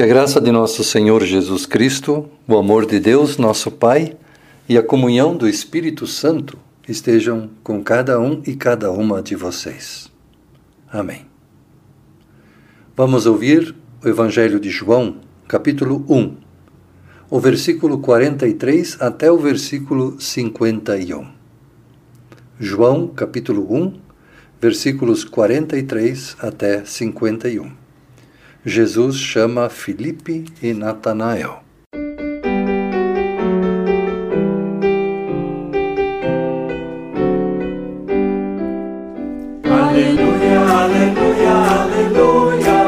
Que a graça de nosso Senhor Jesus Cristo, o amor de Deus, nosso Pai, e a comunhão do Espírito Santo estejam com cada um e cada uma de vocês. Amém. Vamos ouvir o Evangelho de João, capítulo 1, o versículo 43 até o versículo 51. João, capítulo 1, versículos 43 até 51. Jesus chama Filipe e Natanael. Aleluia, aleluia, aleluia.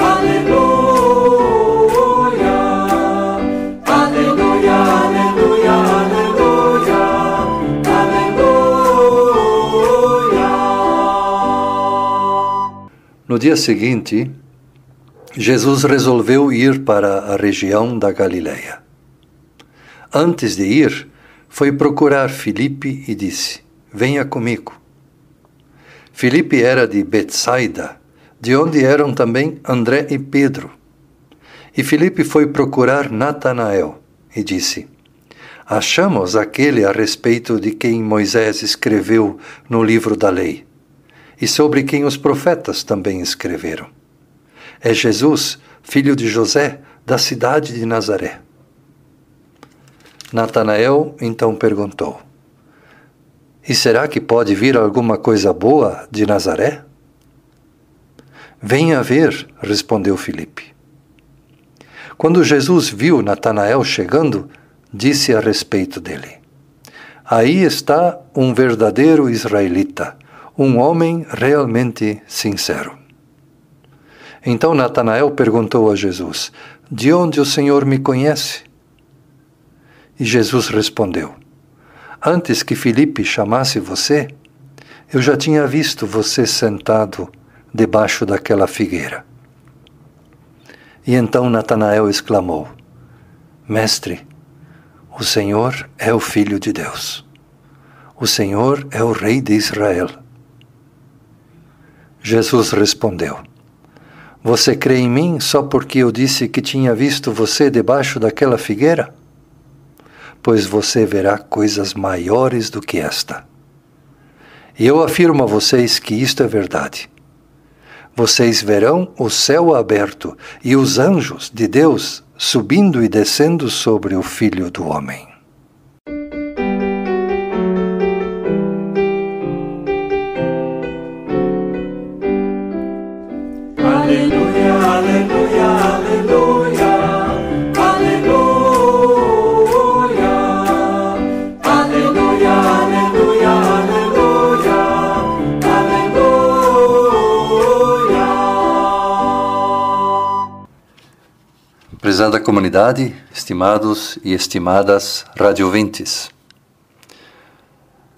Aleluia. Aleluia, aleluia, aleluia. Aleluia. No dia seguinte, Jesus resolveu ir para a região da Galileia. Antes de ir, foi procurar Filipe e disse: Venha comigo. Filipe era de Betsaida, de onde eram também André e Pedro. E Filipe foi procurar Natanael e disse: Achamos aquele a respeito de quem Moisés escreveu no livro da lei, e sobre quem os profetas também escreveram é Jesus, filho de José, da cidade de Nazaré. Natanael então perguntou: E será que pode vir alguma coisa boa de Nazaré? Venha ver, respondeu Filipe. Quando Jesus viu Natanael chegando, disse a respeito dele: Aí está um verdadeiro israelita, um homem realmente sincero. Então Natanael perguntou a Jesus: De onde o Senhor me conhece? E Jesus respondeu: Antes que Filipe chamasse você, eu já tinha visto você sentado debaixo daquela figueira. E então Natanael exclamou: Mestre, o Senhor é o Filho de Deus. O Senhor é o Rei de Israel. Jesus respondeu: você crê em mim só porque eu disse que tinha visto você debaixo daquela figueira? Pois você verá coisas maiores do que esta. E eu afirmo a vocês que isto é verdade. Vocês verão o céu aberto e os anjos de Deus subindo e descendo sobre o Filho do Homem. Prezada comunidade, estimados e estimadas radiovintes.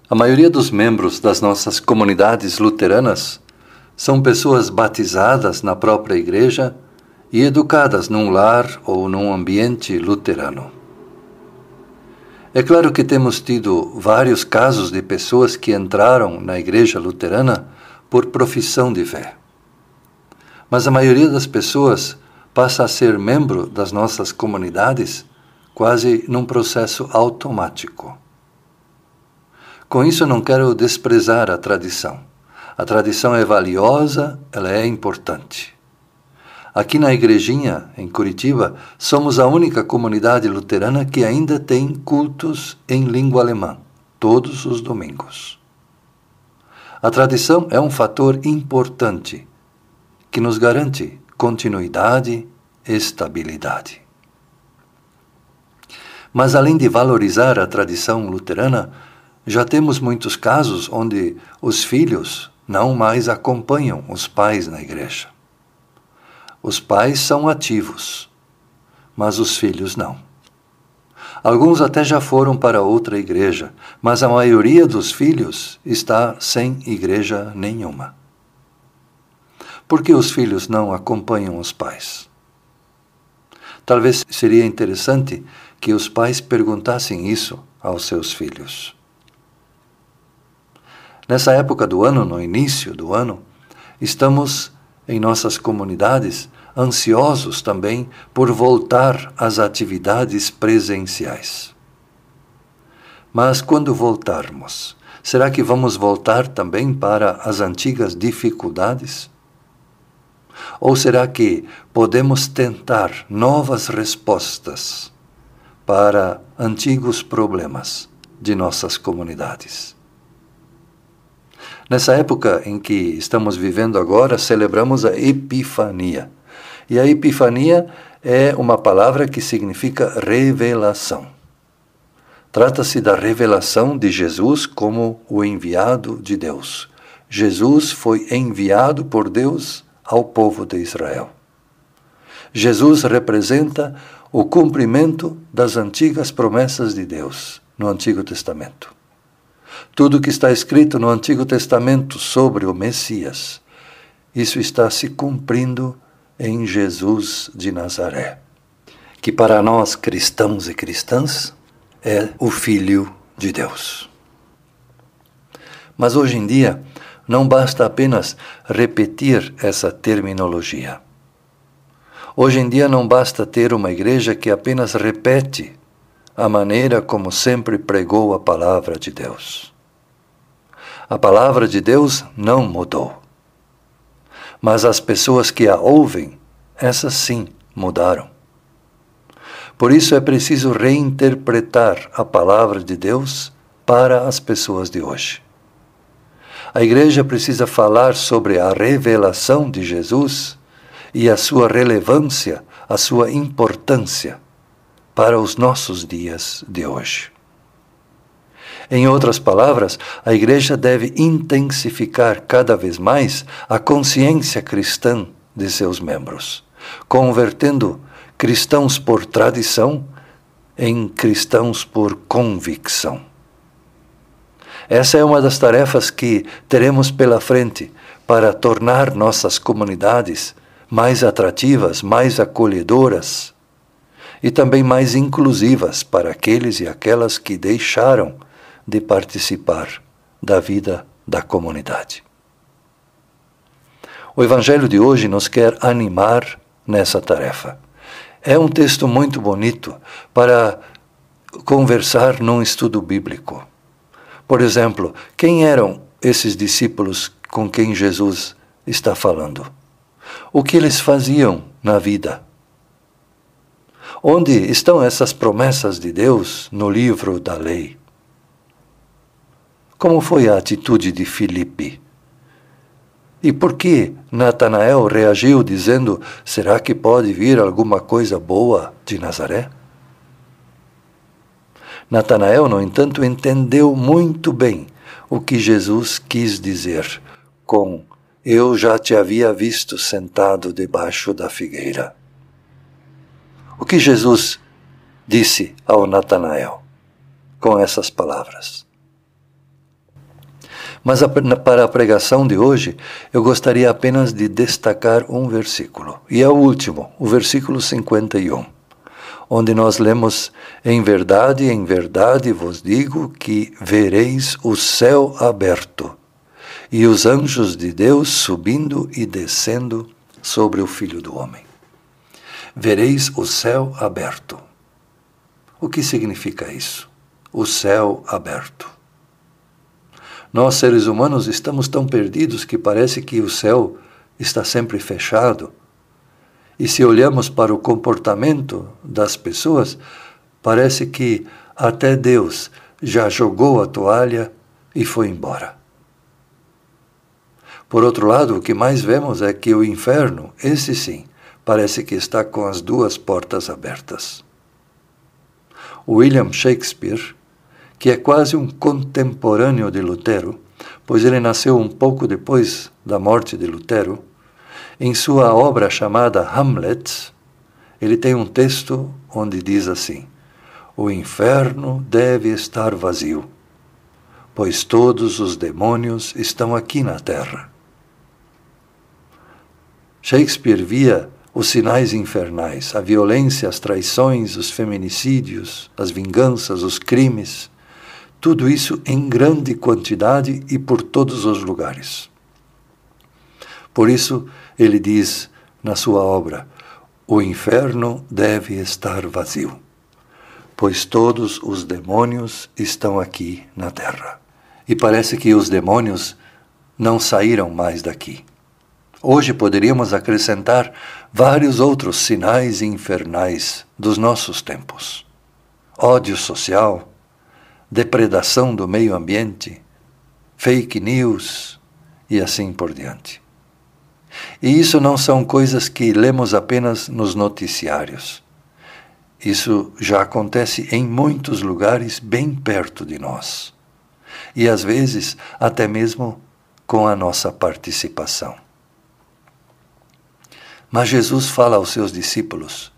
A maioria dos membros das nossas comunidades luteranas são pessoas batizadas na própria igreja e educadas num lar ou num ambiente luterano. É claro que temos tido vários casos de pessoas que entraram na igreja luterana por profissão de fé. Mas a maioria das pessoas passa a ser membro das nossas comunidades quase num processo automático. Com isso, não quero desprezar a tradição. A tradição é valiosa, ela é importante. Aqui na Igrejinha, em Curitiba, somos a única comunidade luterana que ainda tem cultos em língua alemã, todos os domingos. A tradição é um fator importante que nos garante continuidade estabilidade. Mas além de valorizar a tradição luterana, já temos muitos casos onde os filhos não mais acompanham os pais na igreja. Os pais são ativos, mas os filhos não. Alguns até já foram para outra igreja, mas a maioria dos filhos está sem igreja nenhuma. Por que os filhos não acompanham os pais? Talvez seria interessante que os pais perguntassem isso aos seus filhos. Nessa época do ano, no início do ano, estamos em nossas comunidades ansiosos também por voltar às atividades presenciais. Mas quando voltarmos, será que vamos voltar também para as antigas dificuldades? Ou será que podemos tentar novas respostas para antigos problemas de nossas comunidades? Nessa época em que estamos vivendo agora, celebramos a Epifania. E a Epifania é uma palavra que significa revelação. Trata-se da revelação de Jesus como o enviado de Deus. Jesus foi enviado por Deus ao povo de Israel. Jesus representa o cumprimento das antigas promessas de Deus no Antigo Testamento. Tudo que está escrito no Antigo Testamento sobre o Messias, isso está se cumprindo em Jesus de Nazaré, que para nós cristãos e cristãs é o Filho de Deus. Mas hoje em dia, não basta apenas repetir essa terminologia. Hoje em dia não basta ter uma igreja que apenas repete a maneira como sempre pregou a palavra de Deus. A palavra de Deus não mudou. Mas as pessoas que a ouvem, essas sim mudaram. Por isso é preciso reinterpretar a palavra de Deus para as pessoas de hoje. A igreja precisa falar sobre a revelação de Jesus e a sua relevância, a sua importância para os nossos dias de hoje. Em outras palavras, a igreja deve intensificar cada vez mais a consciência cristã de seus membros, convertendo cristãos por tradição em cristãos por convicção. Essa é uma das tarefas que teremos pela frente para tornar nossas comunidades mais atrativas, mais acolhedoras e também mais inclusivas para aqueles e aquelas que deixaram de participar da vida da comunidade. O Evangelho de hoje nos quer animar nessa tarefa. É um texto muito bonito para conversar num estudo bíblico. Por exemplo, quem eram esses discípulos com quem Jesus está falando? O que eles faziam na vida? Onde estão essas promessas de Deus no livro da lei? Como foi a atitude de Filipe? E por que Natanael reagiu dizendo: será que pode vir alguma coisa boa de Nazaré? Natanael, no entanto, entendeu muito bem o que Jesus quis dizer com Eu já te havia visto sentado debaixo da figueira. O que Jesus disse ao Natanael com essas palavras? Mas para a pregação de hoje, eu gostaria apenas de destacar um versículo, e é o último, o versículo 51 onde nós lemos: Em verdade, em verdade vos digo que vereis o céu aberto e os anjos de Deus subindo e descendo sobre o Filho do Homem. Vereis o céu aberto. O que significa isso? O céu aberto. Nós, seres humanos, estamos tão perdidos que parece que o céu está sempre fechado e se olhamos para o comportamento das pessoas, parece que até Deus já jogou a toalha e foi embora. Por outro lado, o que mais vemos é que o inferno, esse sim, parece que está com as duas portas abertas. William Shakespeare, que é quase um contemporâneo de Lutero, pois ele nasceu um pouco depois da morte de Lutero, em sua obra chamada Hamlet, ele tem um texto onde diz assim: O inferno deve estar vazio, pois todos os demônios estão aqui na terra. Shakespeare via os sinais infernais, a violência, as traições, os feminicídios, as vinganças, os crimes, tudo isso em grande quantidade e por todos os lugares. Por isso, ele diz: na sua obra: O inferno deve estar vazio, pois todos os demônios estão aqui na terra. E parece que os demônios não saíram mais daqui. Hoje poderíamos acrescentar vários outros sinais infernais dos nossos tempos: ódio social, depredação do meio ambiente, fake news e assim por diante. E isso não são coisas que lemos apenas nos noticiários. Isso já acontece em muitos lugares bem perto de nós. E às vezes até mesmo com a nossa participação. Mas Jesus fala aos seus discípulos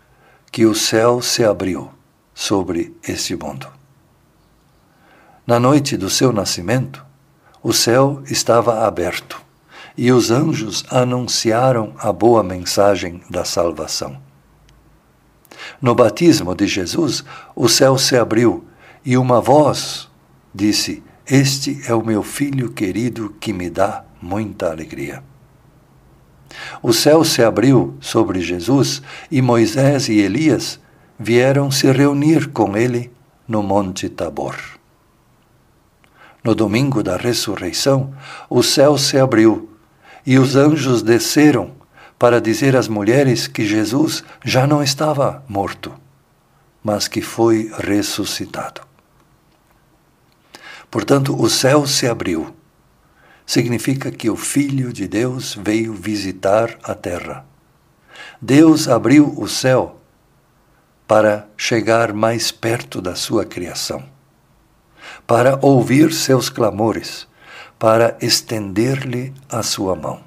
que o céu se abriu sobre este mundo. Na noite do seu nascimento, o céu estava aberto e os anjos anunciaram a boa mensagem da salvação. No batismo de Jesus, o céu se abriu e uma voz disse: Este é o meu filho querido que me dá muita alegria. O céu se abriu sobre Jesus e Moisés e Elias vieram se reunir com ele no Monte Tabor. No domingo da ressurreição, o céu se abriu e os anjos desceram para dizer às mulheres que Jesus já não estava morto, mas que foi ressuscitado. Portanto, o céu se abriu. Significa que o Filho de Deus veio visitar a terra. Deus abriu o céu para chegar mais perto da sua criação, para ouvir seus clamores para estender-lhe a sua mão.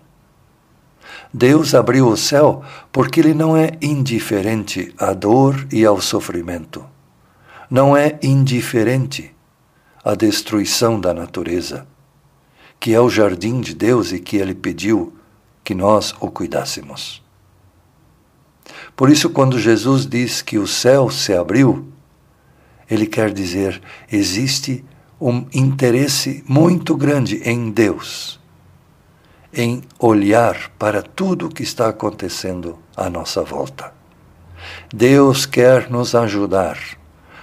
Deus abriu o céu porque Ele não é indiferente à dor e ao sofrimento. Não é indiferente à destruição da natureza, que é o jardim de Deus e que Ele pediu que nós o cuidássemos. Por isso, quando Jesus diz que o céu se abriu, Ele quer dizer: existe um interesse muito grande em Deus, em olhar para tudo o que está acontecendo à nossa volta. Deus quer nos ajudar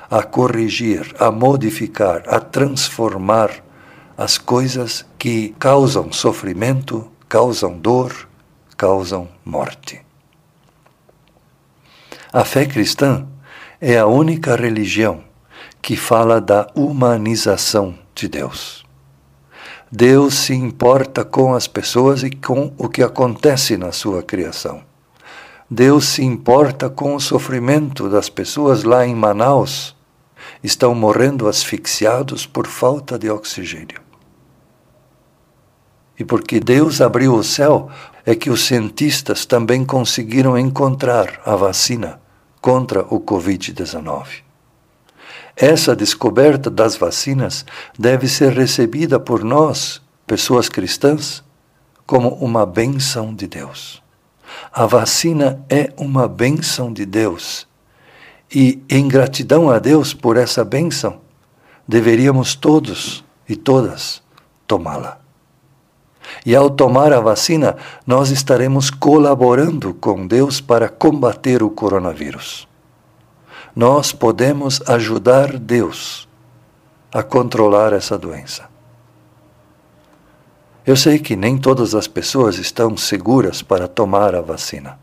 a corrigir, a modificar, a transformar as coisas que causam sofrimento, causam dor, causam morte. A fé cristã é a única religião que fala da humanização de Deus. Deus se importa com as pessoas e com o que acontece na sua criação. Deus se importa com o sofrimento das pessoas lá em Manaus. Estão morrendo asfixiados por falta de oxigênio. E porque Deus abriu o céu, é que os cientistas também conseguiram encontrar a vacina contra o Covid-19. Essa descoberta das vacinas deve ser recebida por nós, pessoas cristãs, como uma bênção de Deus. A vacina é uma bênção de Deus. E, em gratidão a Deus por essa bênção, deveríamos todos e todas tomá-la. E ao tomar a vacina, nós estaremos colaborando com Deus para combater o coronavírus nós podemos ajudar Deus a controlar essa doença. Eu sei que nem todas as pessoas estão seguras para tomar a vacina.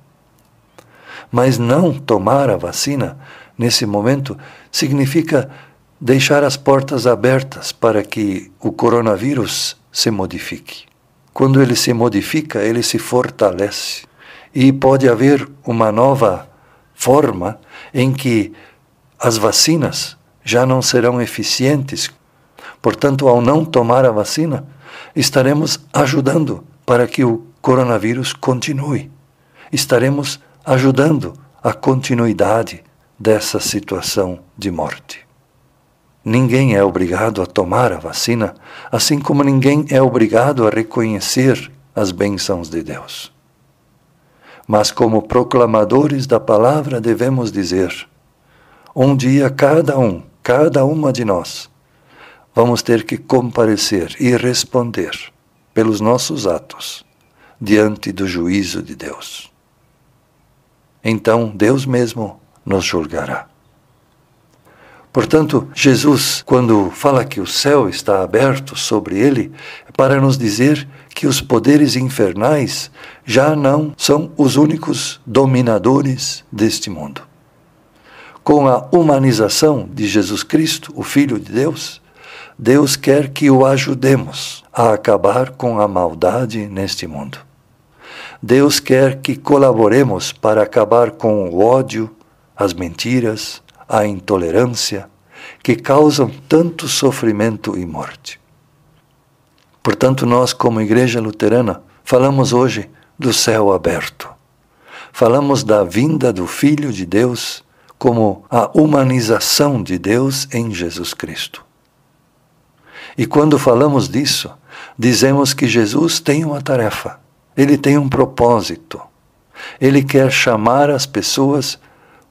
Mas não tomar a vacina nesse momento significa deixar as portas abertas para que o coronavírus se modifique. Quando ele se modifica, ele se fortalece e pode haver uma nova forma em que as vacinas já não serão eficientes. Portanto, ao não tomar a vacina, estaremos ajudando para que o coronavírus continue. Estaremos ajudando a continuidade dessa situação de morte. Ninguém é obrigado a tomar a vacina, assim como ninguém é obrigado a reconhecer as bênçãos de Deus. Mas, como proclamadores da palavra, devemos dizer: um dia cada um, cada uma de nós, vamos ter que comparecer e responder pelos nossos atos diante do juízo de Deus. então Deus mesmo nos julgará. Portanto, Jesus, quando fala que o céu está aberto sobre ele, é para nos dizer que os poderes infernais já não são os únicos dominadores deste mundo. Com a humanização de Jesus Cristo, o Filho de Deus, Deus quer que o ajudemos a acabar com a maldade neste mundo. Deus quer que colaboremos para acabar com o ódio, as mentiras, a intolerância que causam tanto sofrimento e morte. Portanto, nós, como Igreja Luterana, falamos hoje do céu aberto. Falamos da vinda do Filho de Deus como a humanização de Deus em Jesus Cristo. E quando falamos disso, dizemos que Jesus tem uma tarefa, ele tem um propósito. Ele quer chamar as pessoas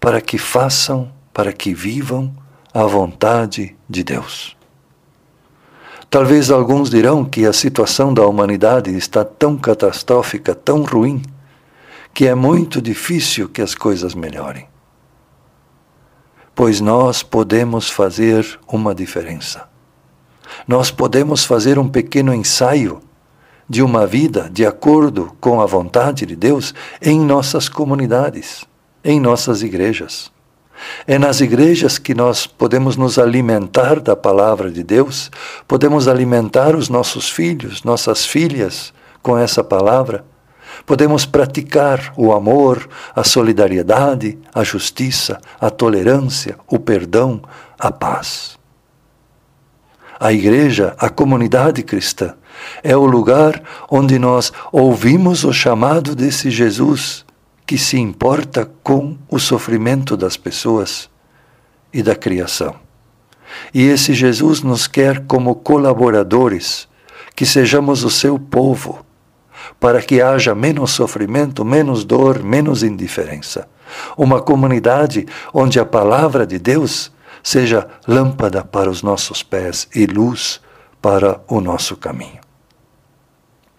para que façam para que vivam a vontade de Deus. Talvez alguns dirão que a situação da humanidade está tão catastrófica, tão ruim, que é muito difícil que as coisas melhorem. Pois nós podemos fazer uma diferença. Nós podemos fazer um pequeno ensaio de uma vida de acordo com a vontade de Deus em nossas comunidades, em nossas igrejas. É nas igrejas que nós podemos nos alimentar da palavra de Deus, podemos alimentar os nossos filhos, nossas filhas com essa palavra. Podemos praticar o amor, a solidariedade, a justiça, a tolerância, o perdão, a paz. A igreja, a comunidade cristã, é o lugar onde nós ouvimos o chamado desse Jesus que se importa com o sofrimento das pessoas e da criação. E esse Jesus nos quer como colaboradores, que sejamos o seu povo, para que haja menos sofrimento, menos dor, menos indiferença. Uma comunidade onde a palavra de Deus seja lâmpada para os nossos pés e luz para o nosso caminho.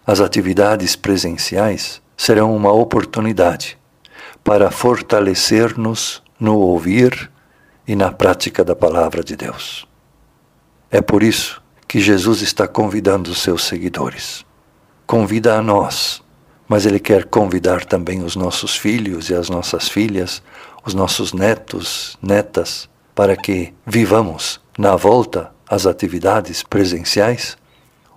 As atividades presenciais serão uma oportunidade para fortalecer-nos no ouvir e na prática da palavra de Deus. É por isso que Jesus está convidando os seus seguidores. Convida a nós, mas Ele quer convidar também os nossos filhos e as nossas filhas, os nossos netos, netas, para que vivamos na volta às atividades presenciais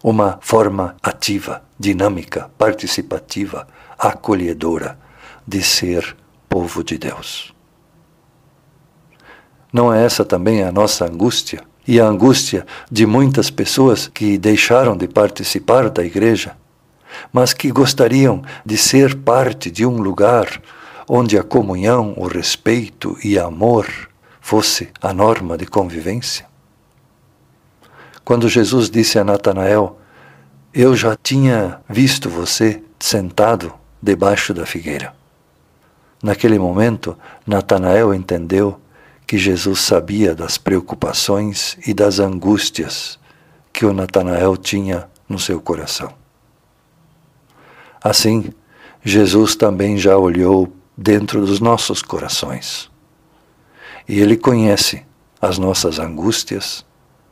uma forma ativa, dinâmica, participativa, acolhedora de ser povo de Deus. Não é essa também a nossa angústia e a angústia de muitas pessoas que deixaram de participar da igreja, mas que gostariam de ser parte de um lugar onde a comunhão, o respeito e amor fosse a norma de convivência? Quando Jesus disse a Natanael: Eu já tinha visto você sentado debaixo da figueira. Naquele momento, Natanael entendeu que Jesus sabia das preocupações e das angústias que o Natanael tinha no seu coração. Assim, Jesus também já olhou dentro dos nossos corações. E ele conhece as nossas angústias,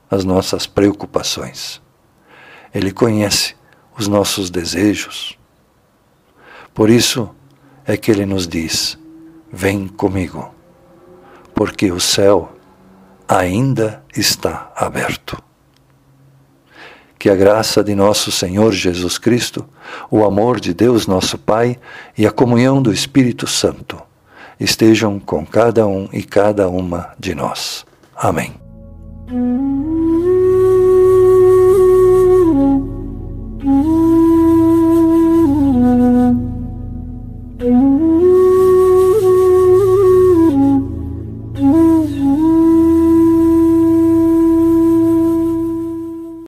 as nossas preocupações. Ele conhece os nossos desejos. Por isso, é que ele nos diz: Vem comigo, porque o céu ainda está aberto. Que a graça de nosso Senhor Jesus Cristo, o amor de Deus nosso Pai e a comunhão do Espírito Santo estejam com cada um e cada uma de nós. Amém.